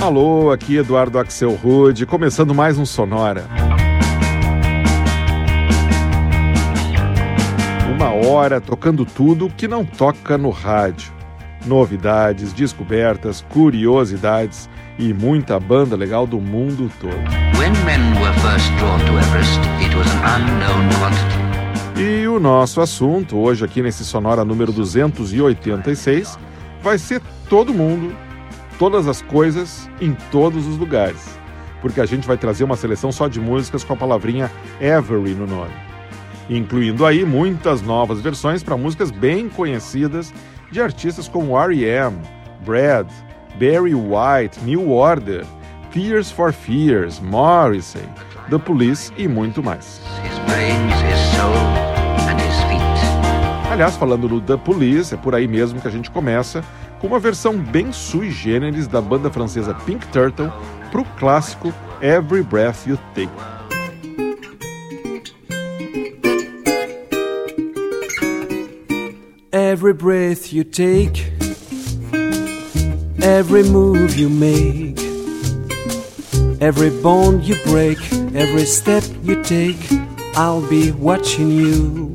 Alô, aqui Eduardo Axel Rude, começando mais um Sonora. Uma hora tocando tudo que não toca no rádio. Novidades, descobertas, curiosidades e muita banda legal do mundo todo. E o nosso assunto hoje aqui nesse Sonora número 286 vai ser todo mundo todas as coisas em todos os lugares, porque a gente vai trazer uma seleção só de músicas com a palavrinha Every no nome, incluindo aí muitas novas versões para músicas bem conhecidas de artistas como R.E.M., Brad, Barry White, New Order, Tears for Fears, Morrissey, The Police e muito mais. Aliás, falando do The Police, é por aí mesmo que a gente começa com uma versão bem sui generis da banda francesa Pink Turtle para o clássico Every Breath You Take. Every breath you take, every move you make, every bond you break, every step you take, I'll be watching you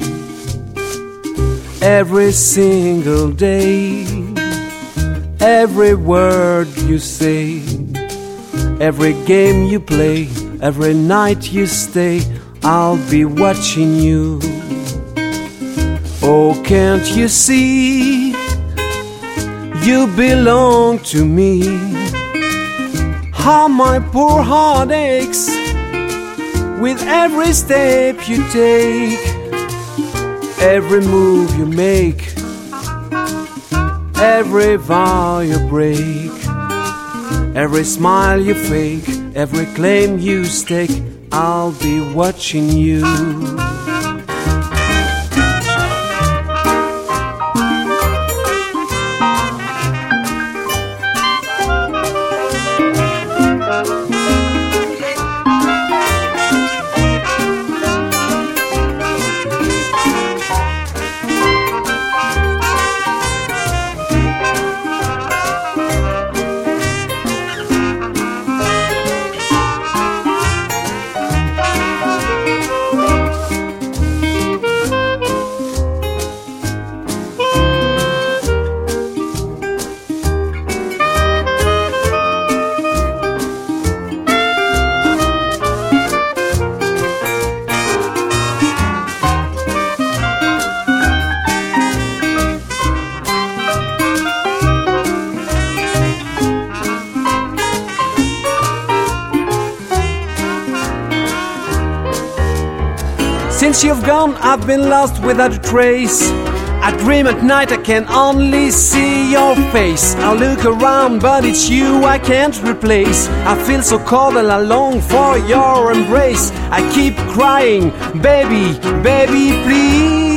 every single day every word you say, every game you play, every night you stay, I'll be watching you. Oh, can't you see? You belong to me. How my poor heart aches with every step you take, every move you make Every vow you break, every smile you fake, every claim you stake, I'll be watching you. I've been lost without a trace. I dream at night, I can only see your face. I look around, but it's you I can't replace. I feel so cold and I long for your embrace. I keep crying, baby, baby, please.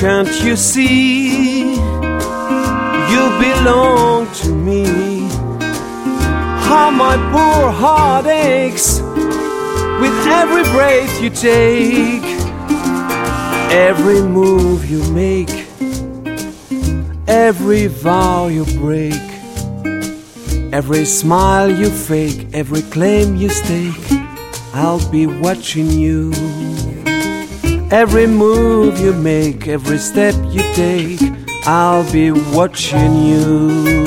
Can't you see? You belong to me. How my poor heart aches with every breath you take, every move you make, every vow you break, every smile you fake, every claim you stake. I'll be watching you. Every move you make, every step you take, I'll be watching you.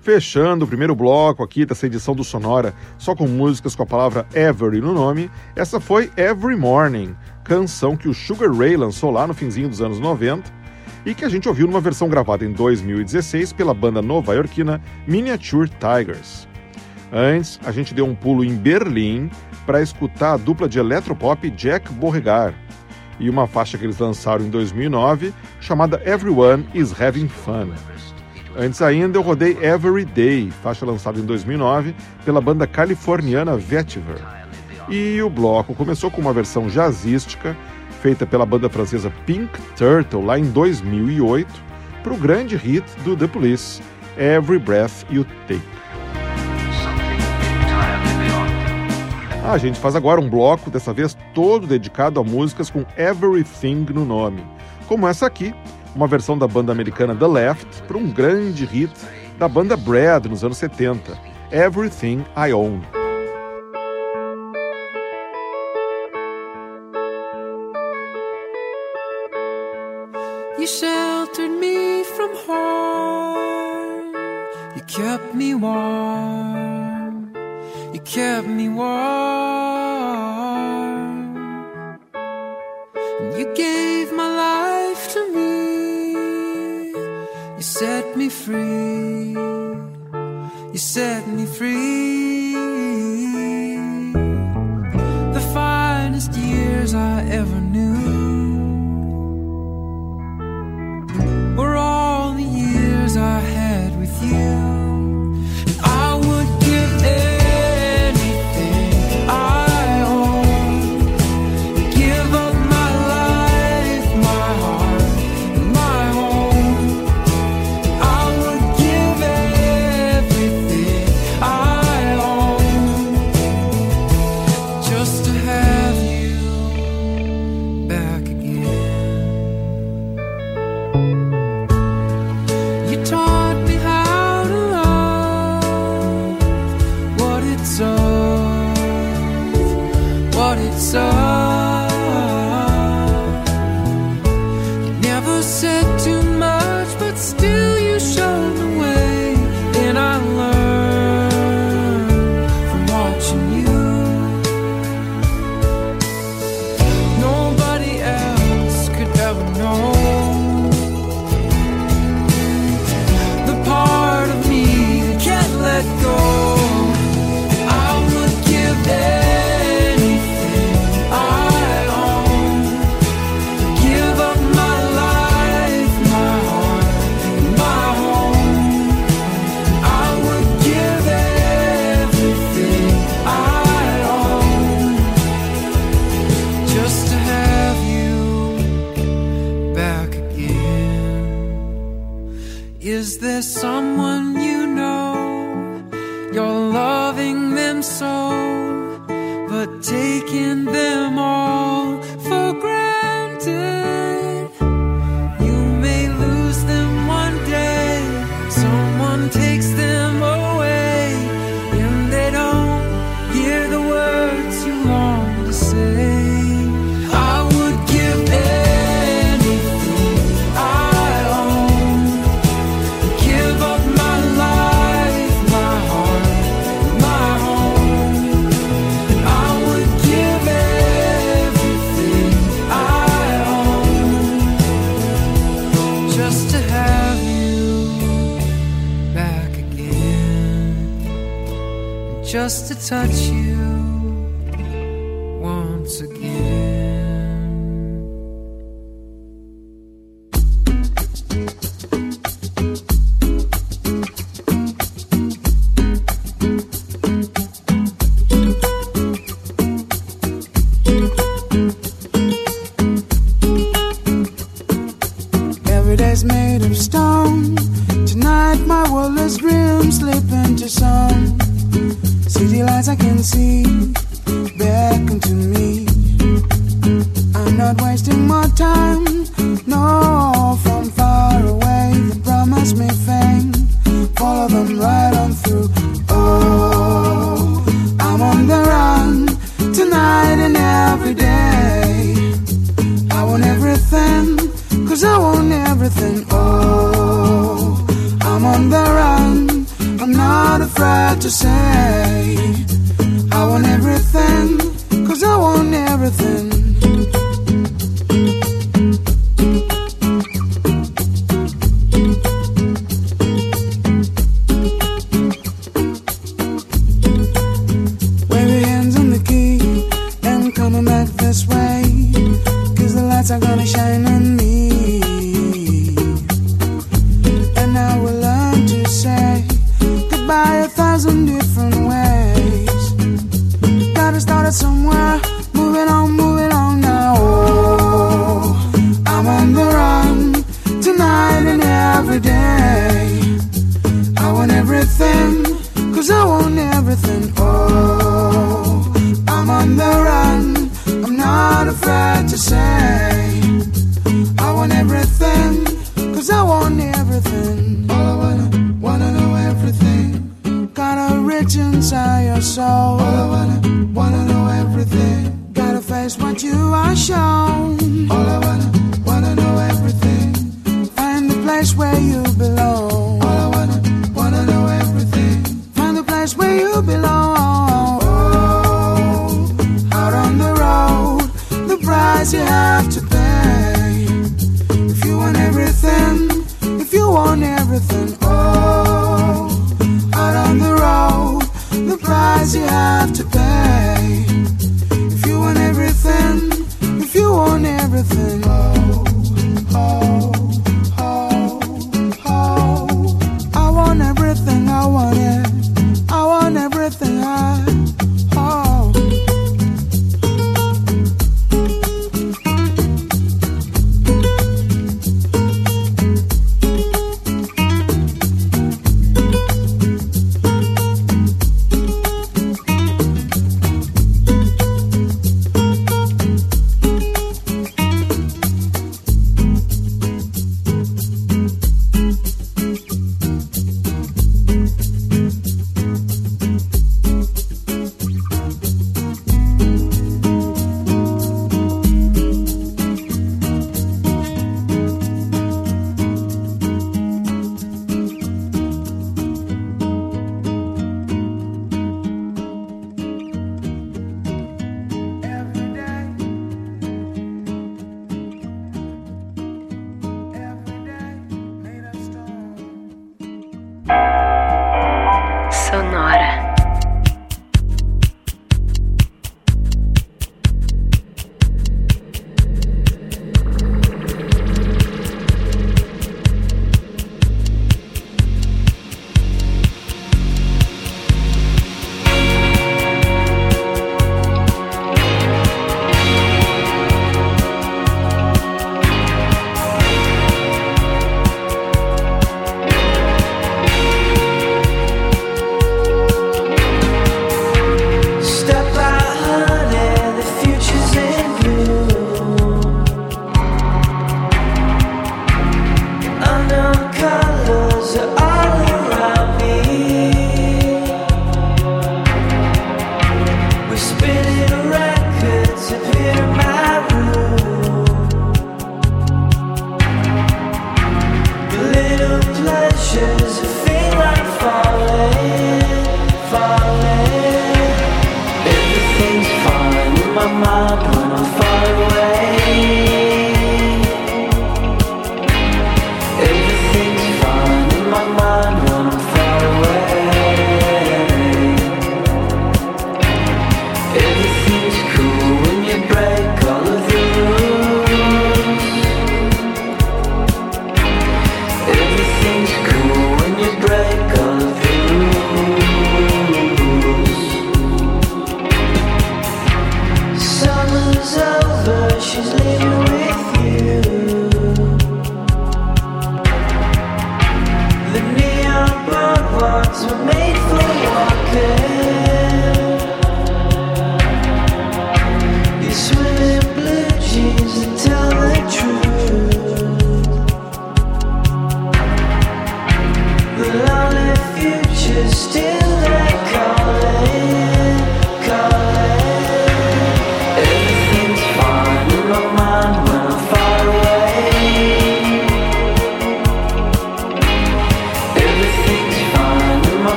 Fechando o primeiro bloco aqui dessa edição do Sonora, só com músicas com a palavra Every no nome, essa foi Every Morning, canção que o Sugar Ray lançou lá no finzinho dos anos 90 e que a gente ouviu numa versão gravada em 2016 pela banda nova-iorquina Miniature Tigers. Antes, a gente deu um pulo em Berlim para escutar a dupla de eletropop Jack Beauregard e uma faixa que eles lançaram em 2009 chamada Everyone is Having Fun. Antes ainda, eu rodei Every Day, faixa lançada em 2009 pela banda californiana Vetiver. E o bloco começou com uma versão jazzística feita pela banda francesa Pink Turtle lá em 2008 para o grande hit do The Police, Every Breath You Take. A gente faz agora um bloco, dessa vez todo dedicado a músicas com Everything no nome, como essa aqui, uma versão da banda americana The Left para um grande hit da banda Brad nos anos 70, Everything I Own. You sheltered me from harm. You kept me warm. You kept me warm. And you gave You set me free. You set me free. The finest years I ever knew were all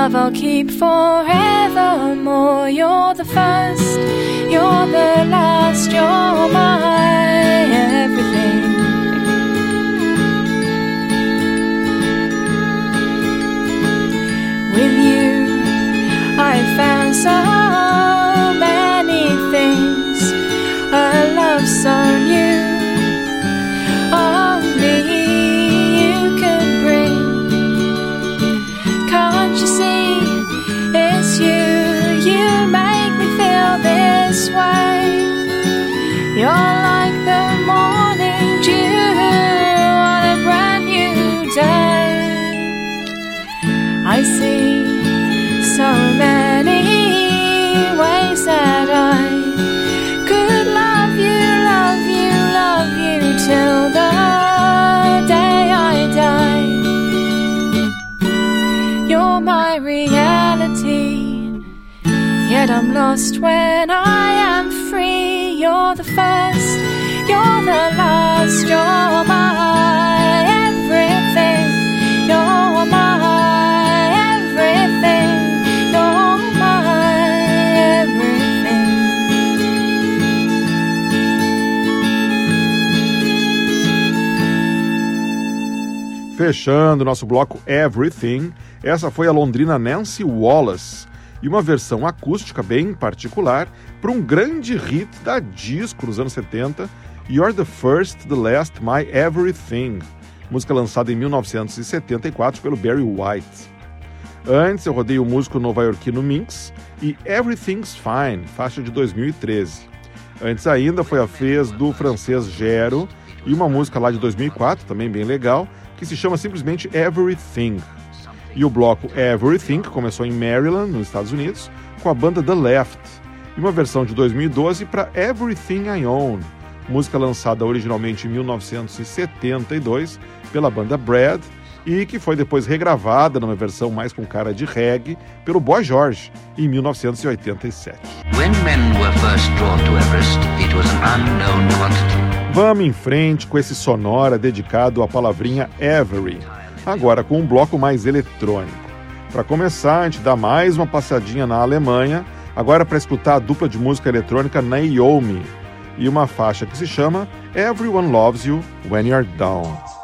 love I'll keep forevermore. You're the first, you're the last, you're my everything. With you, I found so yet I'm lost when I am free. You're the first, you're the last, you're my everything. You're my everything. You're my everything. Fechando nosso bloco Everything, essa foi a londrina Nancy Wallace e uma versão acústica bem particular para um grande hit da disco nos anos 70, You're the First, the Last, My Everything, música lançada em 1974 pelo Barry White. Antes eu rodei o músico nova-iorquino Minx e Everything's Fine, faixa de 2013. Antes ainda foi a vez do francês Gero e uma música lá de 2004, também bem legal, que se chama simplesmente Everything. E o bloco Everything, que começou em Maryland, nos Estados Unidos, com a banda The Left, e uma versão de 2012 para Everything I Own, música lançada originalmente em 1972 pela banda Brad e que foi depois regravada numa versão mais com cara de reggae pelo Boy George em 1987. When men were first drawn to Everest, it was an unknown quantity. Vamos em frente com esse sonora dedicado à palavrinha Every, agora com um bloco mais eletrônico. Para começar, a gente dá mais uma passadinha na Alemanha, agora para escutar a dupla de música eletrônica Naomi e uma faixa que se chama Everyone Loves You When You're Down.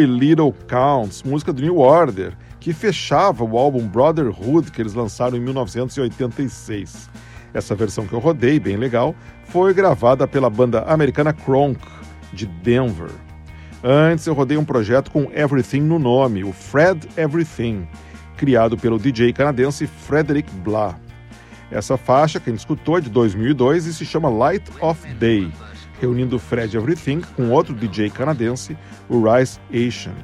Every Little Counts, música do New Order, que fechava o álbum Brotherhood que eles lançaram em 1986. Essa versão que eu rodei, bem legal, foi gravada pela banda americana Kronk, de Denver. Antes eu rodei um projeto com Everything no nome, o Fred Everything, criado pelo DJ canadense Frederick Blah. Essa faixa que a gente escutou é de 2002 e se chama Light of Day, reunindo Fred Everything com outro DJ canadense, o Rice Asian.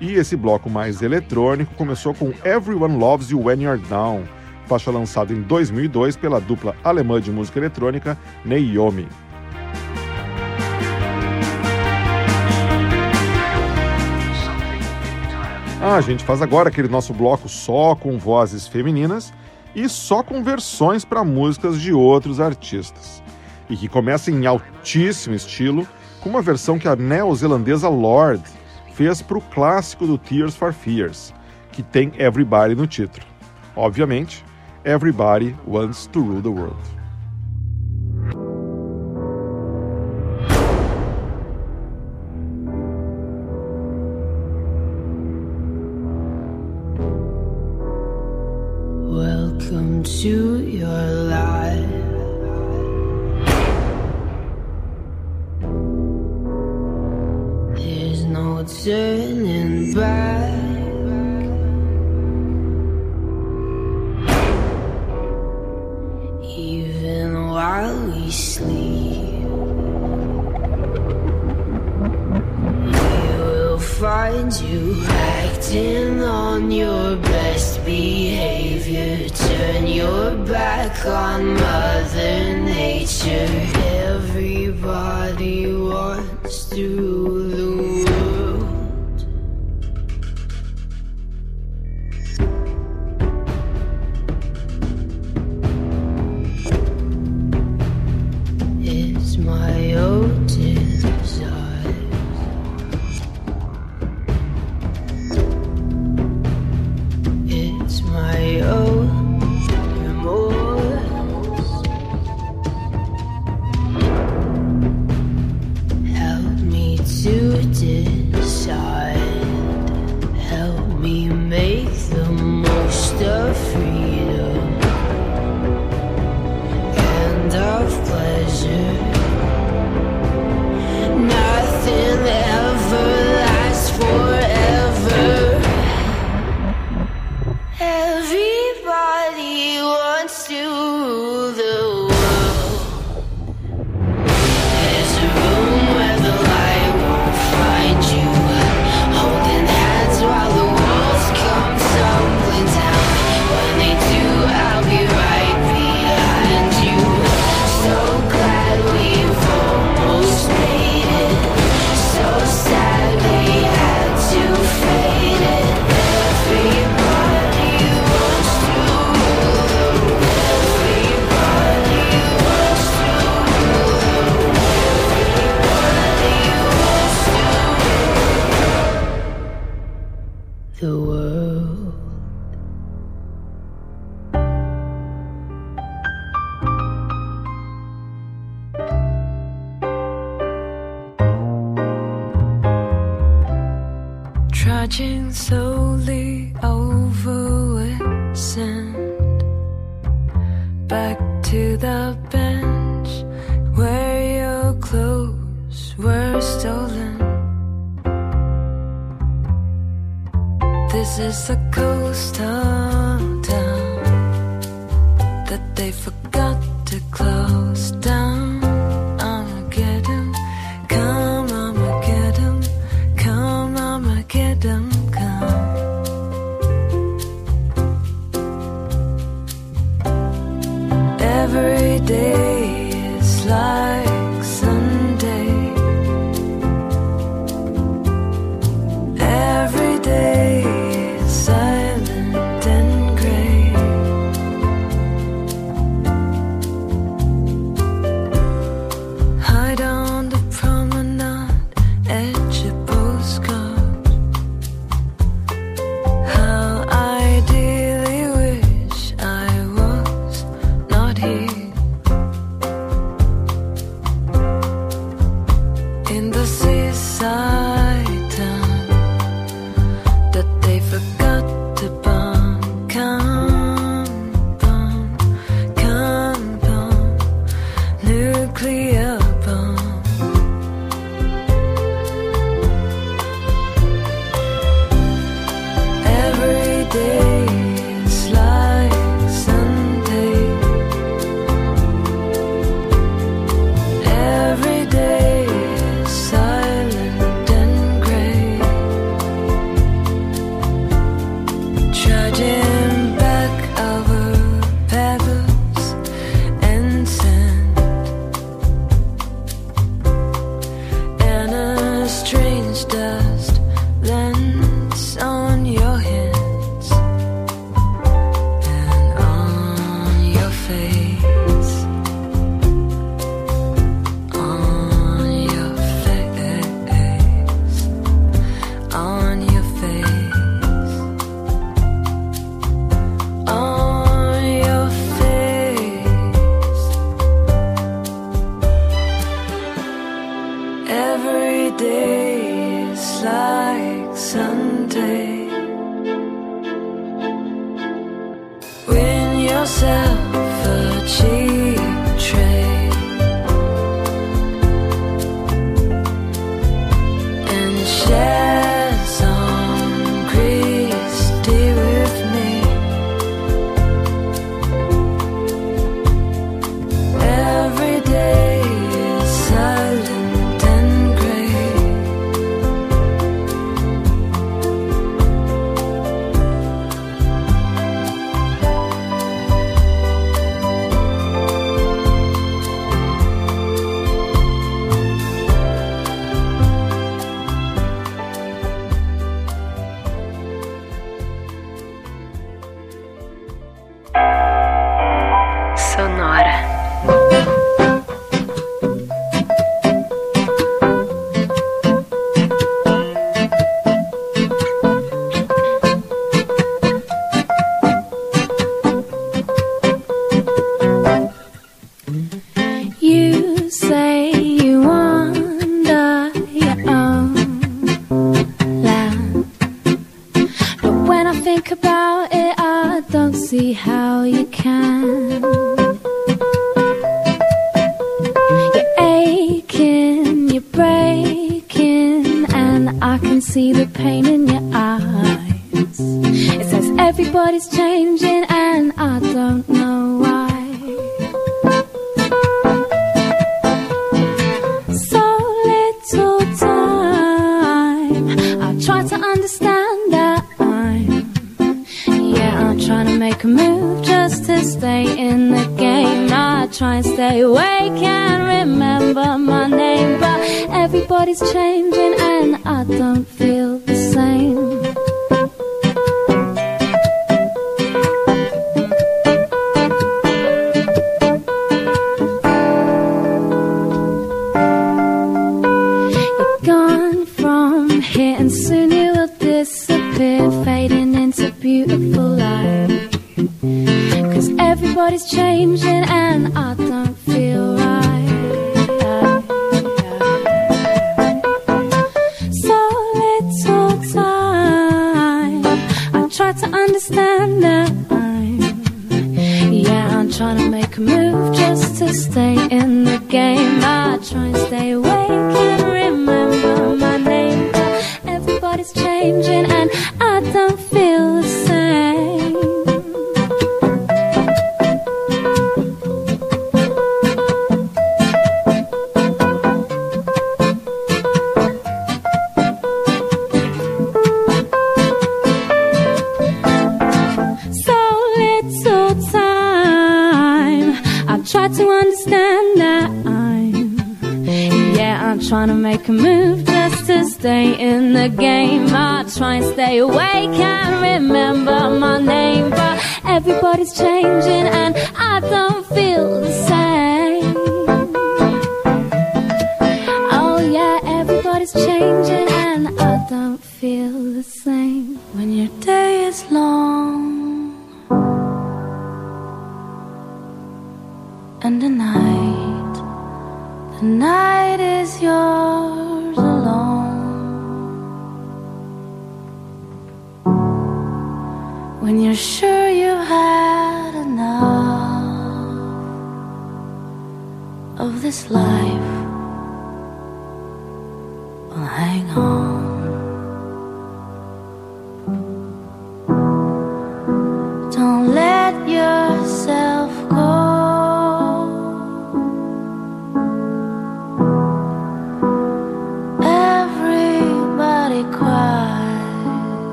E esse bloco mais eletrônico começou com Everyone Loves You When You're Down, faixa lançada em 2002 pela dupla alemã de música eletrônica Naomi. Ah, a gente faz agora aquele nosso bloco só com vozes femininas e só com versões para músicas de outros artistas. E que começa em altíssimo estilo com uma versão que a neozelandesa Lorde fez para o clássico do Tears for Fears, que tem Everybody no título. Obviamente, Everybody Wants to Rule the World. Welcome to your life. Turning back. Even while we sleep, we will find you acting on your best behavior. Turn your back on Mother Nature. Everybody wants to rule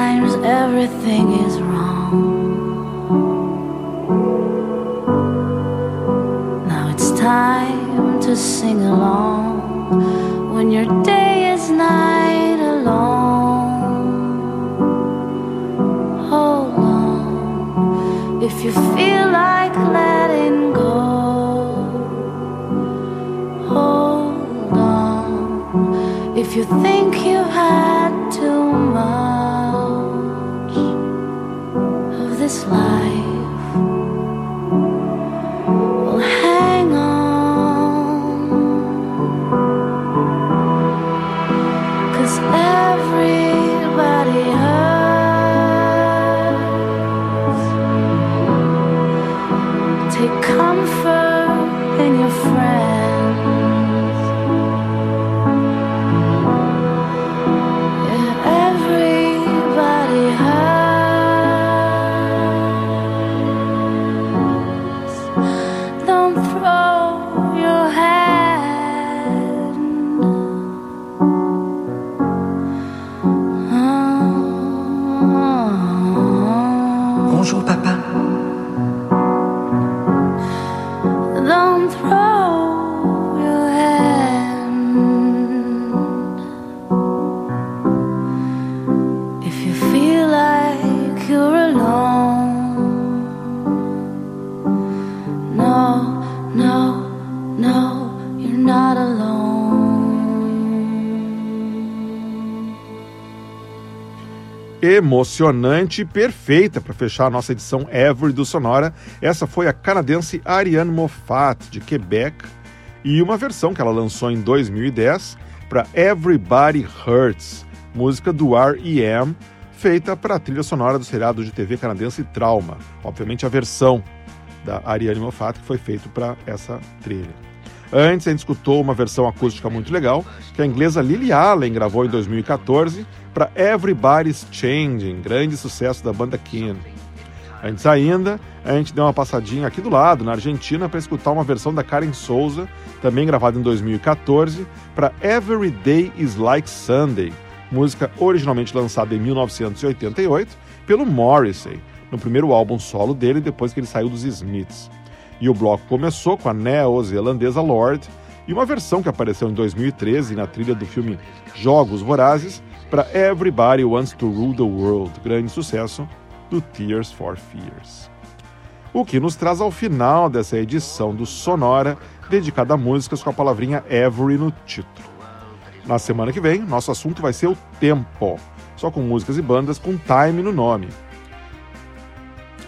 Sometimes everything is wrong. Now it's time to sing along when your day is night alone. Hold on if you feel like letting go. Hold on if you think you of emocionante e perfeita para fechar a nossa edição Every do Sonora. Essa foi a canadense Ariane Moffat, de Quebec, e uma versão que ela lançou em 2010 para Everybody Hurts, música do R.E.M., feita para a trilha sonora do seriado de TV canadense Trauma. Obviamente a versão da Ariane Moffat que foi feita para essa trilha. Antes, a gente escutou uma versão acústica muito legal, que a inglesa Lily Allen gravou em 2014 para Everybody's Changing, grande sucesso da banda Kin. Antes ainda, a gente deu uma passadinha aqui do lado, na Argentina, para escutar uma versão da Karen Souza, também gravada em 2014, para Every Day is Like Sunday, música originalmente lançada em 1988 pelo Morrissey, no primeiro álbum solo dele depois que ele saiu dos Smiths. E o bloco começou com a neozelandesa Lord e uma versão que apareceu em 2013 na trilha do filme Jogos Vorazes para Everybody Wants to Rule the World, grande sucesso do Tears for Fears. O que nos traz ao final dessa edição do Sonora, dedicada a músicas com a palavrinha Every no título. Na semana que vem, nosso assunto vai ser o tempo, só com músicas e bandas com time no nome.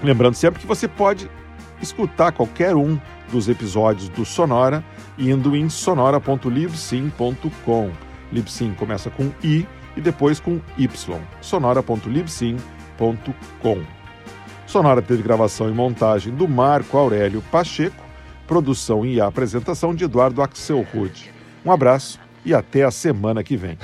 Lembrando sempre que você pode escutar qualquer um dos episódios do Sonora indo em sonora.libsim.com. Libsim começa com i e depois com y. sonora.libsim.com. Sonora teve gravação e montagem do Marco Aurélio Pacheco, produção e apresentação de Eduardo Axel Rude. Um abraço e até a semana que vem.